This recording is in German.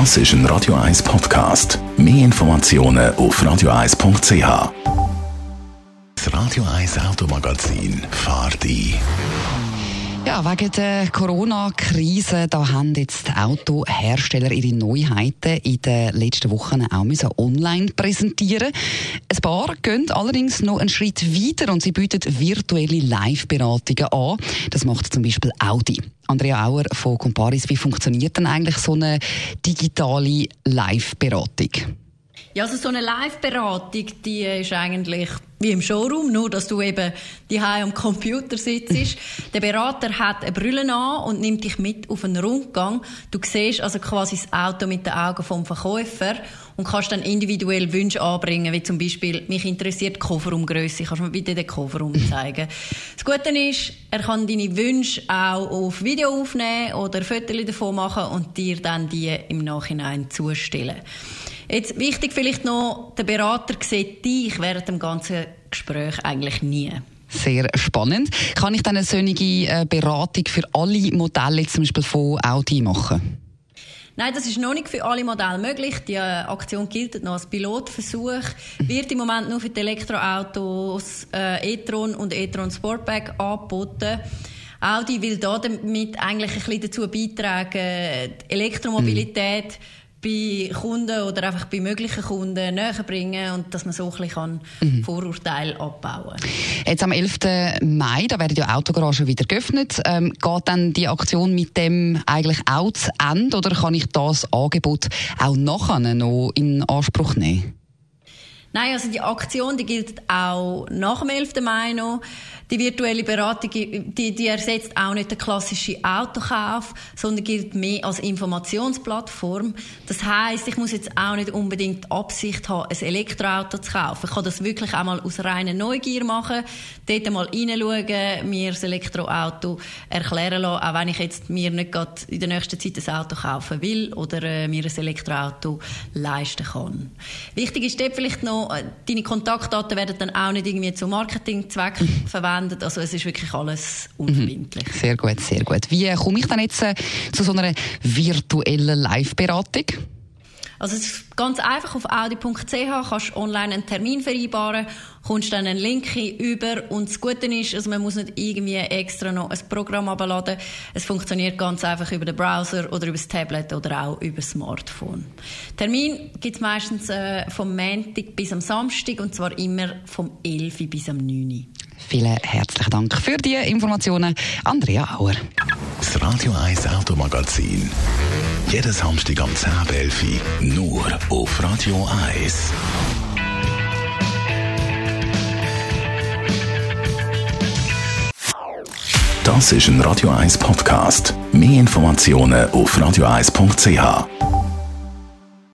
Das ist ein Radio 1 Podcast. Mehr Informationen auf radio1.ch. Das Radio 1 Automagazin fahrt ein. Ja, wegen der Corona-Krise, da haben jetzt Autohersteller ihre Neuheiten in den letzten Wochen auch online präsentieren. Ein paar gehen allerdings noch einen Schritt weiter und sie bieten virtuelle Live-Beratungen an. Das macht zum Beispiel Audi. Andrea Auer von Comparis, wie funktioniert denn eigentlich so eine digitale Live-Beratung? Ja, also so eine Live-Beratung, die ist eigentlich wie im Showroom, nur dass du eben die am Computer sitzt. Der Berater hat eine Brille an und nimmt dich mit auf einen Rundgang. Du siehst also quasi das Auto mit den Augen vom Verkäufer und kannst dann individuell Wünsche anbringen, wie zum Beispiel, mich interessiert die Kofferraumgröße, kannst du mir bitte den Kofferraum zeigen. Das Gute ist, er kann deine Wünsche auch auf Video aufnehmen oder Fotos davon machen und dir dann die im Nachhinein zustellen. Jetzt wichtig vielleicht noch, der Berater sieht dich während dem ganzen Gespräch eigentlich nie. Sehr spannend. Kann ich dann eine solche äh, Beratung für alle Modelle zum Beispiel von Audi machen? Nein, das ist noch nicht für alle Modelle möglich. Die äh, Aktion gilt noch als Pilotversuch. Wird im Moment nur für die Elektroautos äh, e-tron und e-tron Sportback angeboten. Audi will damit eigentlich ein bisschen dazu beitragen, die Elektromobilität mhm bei Kunden oder einfach bei möglichen Kunden näher bringen und dass man so ein bisschen mhm. Vorurteile abbauen kann. Jetzt am 11. Mai, da werden ja Autogaragen wieder geöffnet. Ähm, geht dann die Aktion mit dem eigentlich auch zu Ende oder kann ich das Angebot auch nachher noch in Anspruch nehmen? Nein, also die Aktion, die gilt auch nach dem 11. Mai noch. Die virtuelle Beratung, die, die ersetzt auch nicht den klassischen Autokauf, sondern gilt mehr als Informationsplattform. Das heißt, ich muss jetzt auch nicht unbedingt die Absicht haben, ein Elektroauto zu kaufen. Ich kann das wirklich auch mal aus reiner Neugier machen, dort mal reinschauen, mir das Elektroauto erklären lassen, auch wenn ich jetzt mir nicht gerade in der nächsten Zeit ein Auto kaufen will oder äh, mir ein Elektroauto leisten kann. Wichtig ist dort vielleicht noch, äh, deine Kontaktdaten werden dann auch nicht irgendwie zu Marketingzwecken verwendet. Also es ist wirklich alles unverbindlich. Mhm. Sehr gut, sehr gut. Wie komme ich dann jetzt äh, zu so einer virtuellen Live-Beratung? Also es ist ganz einfach auf audi.ch kannst du online einen Termin vereinbaren, kommst dann einen Link über und das Gute ist, also man muss nicht irgendwie extra noch ein Programm abladen. Es funktioniert ganz einfach über den Browser oder über das Tablet oder auch über das Smartphone. Termin gibt es meistens äh, vom Montag bis am Samstag und zwar immer vom 11 bis am 9. Vielen herzlichen Dank für die Informationen, Andrea Auer. Das Radio 1 Automagazin. Jeden Samstag am 10.11 nur auf Radio 1. Das ist ein Radio 1 Podcast. Mehr Informationen auf radio1.ch.